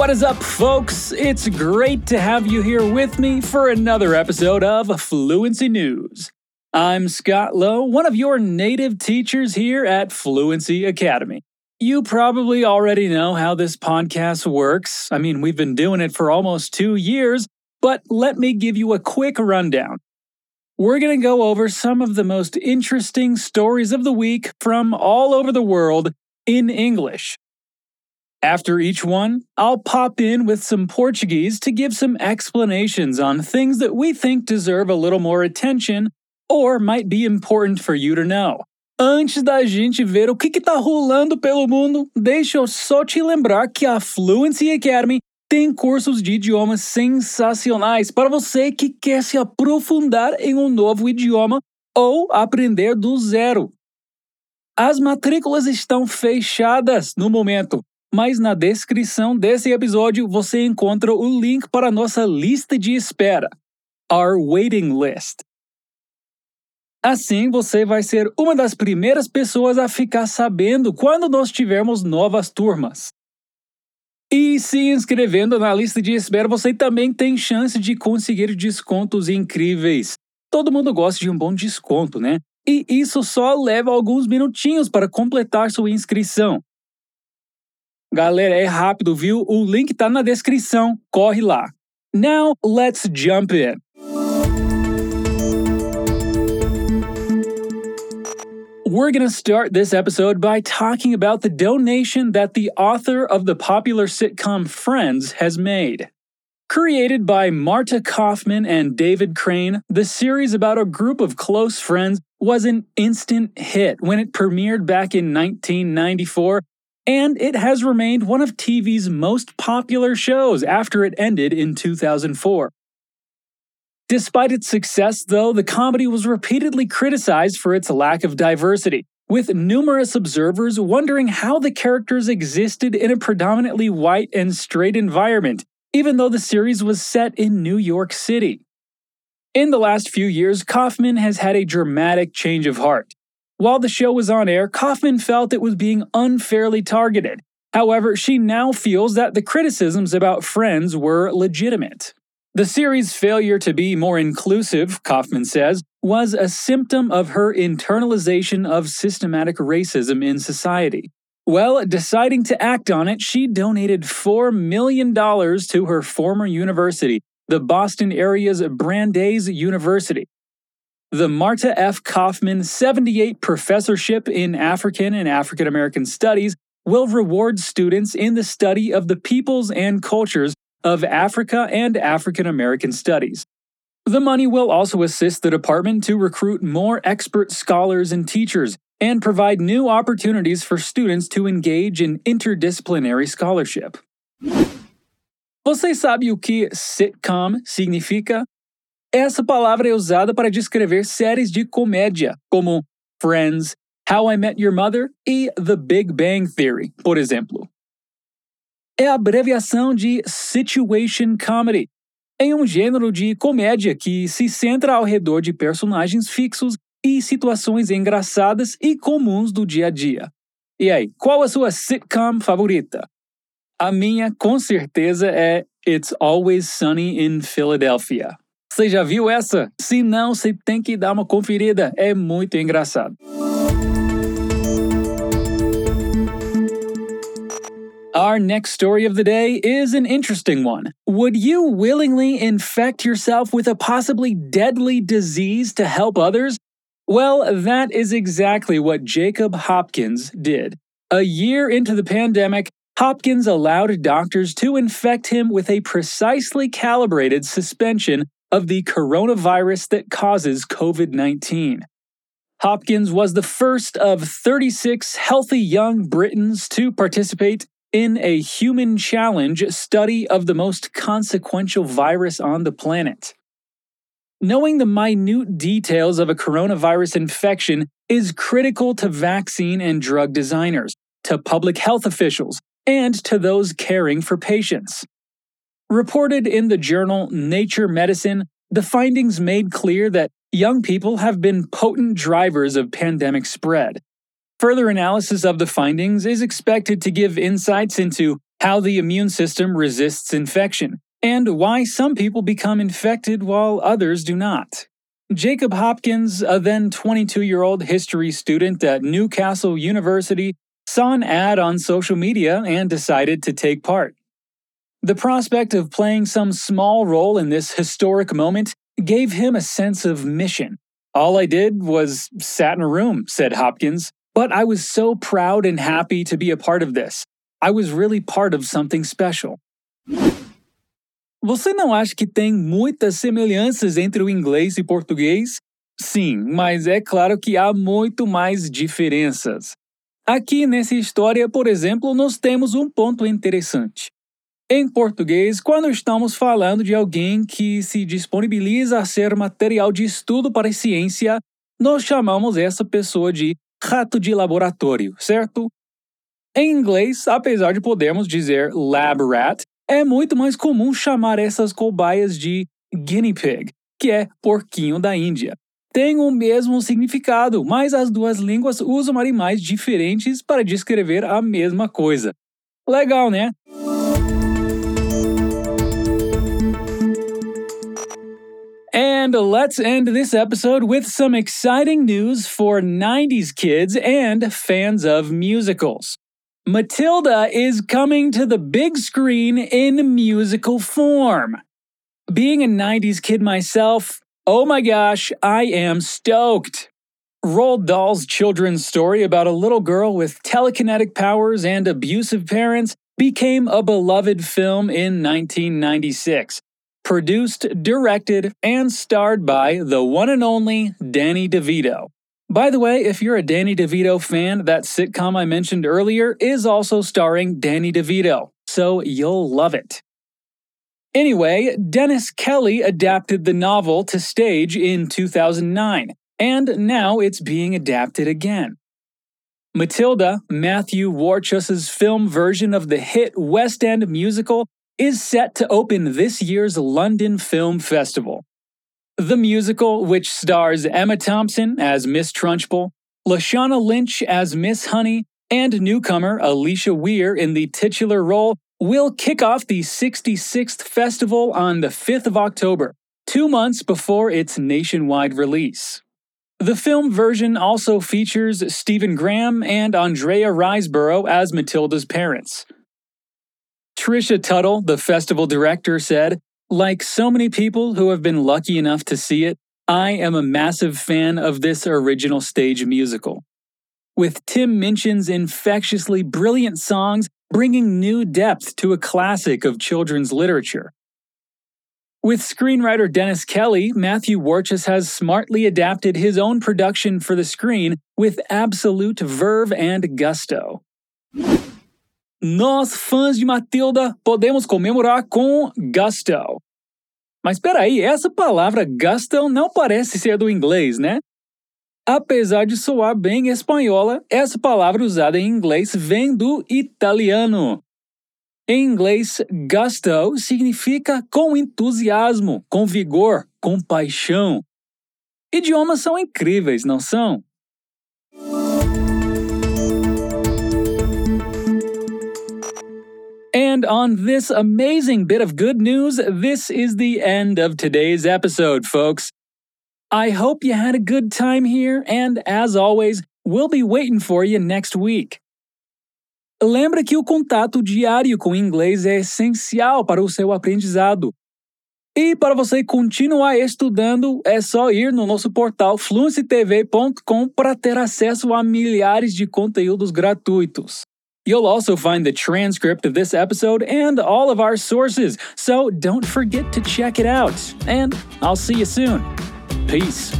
What is up, folks? It's great to have you here with me for another episode of Fluency News. I'm Scott Lowe, one of your native teachers here at Fluency Academy. You probably already know how this podcast works. I mean, we've been doing it for almost two years, but let me give you a quick rundown. We're going to go over some of the most interesting stories of the week from all over the world in English. After each one, I'll pop in with some Portuguese to give some explanations on things that we think deserve a little more attention or might be important for you to know. Antes da gente ver o que está rolando pelo mundo, deixa eu só te lembrar que a Fluency Academy tem cursos de idiomas sensacionais para você que quer se aprofundar em um novo idioma ou aprender do zero. As matrículas estão fechadas no momento, mas na descrição desse episódio você encontra o link para a nossa lista de espera, our waiting list. Assim, você vai ser uma das primeiras pessoas a ficar sabendo quando nós tivermos novas turmas. E se inscrevendo na lista de espera, você também tem chance de conseguir descontos incríveis. Todo mundo gosta de um bom desconto, né? E isso só leva alguns minutinhos para completar sua inscrição. Galera, é rápido, viu? O link tá na descrição. Corre lá. Now, let's jump in. We're going to start this episode by talking about the donation that the author of the popular sitcom Friends has made. Created by Marta Kauffman and David Crane, the series about a group of close friends was an instant hit when it premiered back in 1994, and it has remained one of TV's most popular shows after it ended in 2004. Despite its success, though, the comedy was repeatedly criticized for its lack of diversity, with numerous observers wondering how the characters existed in a predominantly white and straight environment, even though the series was set in New York City. In the last few years, Kauffman has had a dramatic change of heart. While the show was on air, Kauffman felt it was being unfairly targeted. However, she now feels that the criticisms about Friends were legitimate. The series' failure to be more inclusive, Kauffman says, was a symptom of her internalization of systematic racism in society. Well, deciding to act on it, she donated $4 million to her former university, the Boston area's Brandeis University. The Marta F. Kauffman 78 Professorship in African and African American Studies will reward students in the study of the peoples and cultures of Africa and African American Studies. The money will also assist the department to recruit more expert scholars and teachers and provide new opportunities for students to engage in interdisciplinary scholarship. Você sabe o que sitcom significa? Essa palavra é usada para descrever séries de comédia, como Friends, How I Met Your Mother e The Big Bang Theory, por exemplo é a abreviação de Situation Comedy, em um gênero de comédia que se centra ao redor de personagens fixos e situações engraçadas e comuns do dia a dia. E aí, qual a sua sitcom favorita? A minha, com certeza, é It's Always Sunny in Philadelphia. Você já viu essa? Se não, você tem que dar uma conferida, é muito engraçado. Our next story of the day is an interesting one. Would you willingly infect yourself with a possibly deadly disease to help others? Well, that is exactly what Jacob Hopkins did. A year into the pandemic, Hopkins allowed doctors to infect him with a precisely calibrated suspension of the coronavirus that causes COVID 19. Hopkins was the first of 36 healthy young Britons to participate in a human challenge study of the most consequential virus on the planet. Knowing the minute details of a coronavirus infection is critical to vaccine and drug designers, to public health officials, and to those caring for patients. Reported in the journal Nature Medicine, the findings made clear that young people have been potent drivers of pandemic spread, Further analysis of the findings is expected to give insights into how the immune system resists infection, and why some people become infected while others do not. Jacob Hopkins, a then 22 year old history student at Newcastle University, saw an ad on social media and decided to take part. The prospect of playing some small role in this historic moment gave him a sense of mission. All I did was sat in a room, said Hopkins, but I was so proud and happy to be a part of this. I was really part of something special. Você não acha que tem muitas semelhanças entre o inglês e português? Sim, mas é claro que há muito mais diferenças. Aqui nessa história, por exemplo, nós temos um ponto interessante. Em português, quando estamos falando de alguém que se disponibiliza a ser material de estudo para ciência, nós chamamos essa pessoa de rato de laboratório, certo? Em inglês, apesar de podermos dizer lab rat, é muito mais comum chamar essas cobaias de guinea pig, que é porquinho da Índia. Tem o mesmo significado, mas as duas línguas usam animais diferentes para descrever a mesma coisa. Legal, né? And let's end this episode with some exciting news for 90s kids and fans of musicals. Matilda is coming to the big screen in musical form. Being a 90s kid myself, oh my gosh, I am stoked. Roald Dahl's children's story about a little girl with telekinetic powers and abusive parents became a beloved film in 1996 produced, directed, and starred by the one and only Danny DeVito. By the way, if you're a Danny DeVito fan, that sitcom I mentioned earlier is also starring Danny DeVito, so you'll love it. Anyway, Dennis Kelly adapted the novel to stage in 2009, and now it's being adapted again. Matilda, Matthew Warchus's film version of the hit West End musical, is set to open this year's London Film Festival. The musical, which stars Emma Thompson as Miss Trunchbull, Lashana Lynch as Miss Honey, and newcomer Alisha Weir in the titular role, will kick off the 66th festival on the 5th of October, two months before its nationwide release. The film version also features Stephen Graham and Andrea Riseborough as Matilda's parents. Tricia Tuttle, the festival director, said, Like so many people who have been lucky enough to see it, I am a massive fan of this original stage musical. With Tim Minchin's infectiously brilliant songs bringing new depth to a classic of children's literature. With screenwriter Dennis Kelly, Matthew Warchus has smartly adapted his own production for the screen with absolute verve and gusto. Nós, fãs de Matilda, podemos comemorar com gusto. Mas espera aí, essa palavra gusto não parece ser do inglês, né? Apesar de soar bem espanhola, essa palavra usada em inglês vem do italiano. Em inglês, gusto significa com entusiasmo, com vigor, com paixão. Idiomas são incríveis, não são? And on this amazing bit of good news, this is the end of today's episode, folks. I hope you had a good time here, and as always, we'll be waiting for you next week. Lembra que o contato diário com inglês é essencial para o seu aprendizado. E para você continuar estudando, é só ir no nosso portal fluencytv.com para ter acesso a milhares de conteúdos gratuitos. You'll also find the transcript of this episode and all of our sources, so don't forget to check it out. And I'll see you soon. Peace.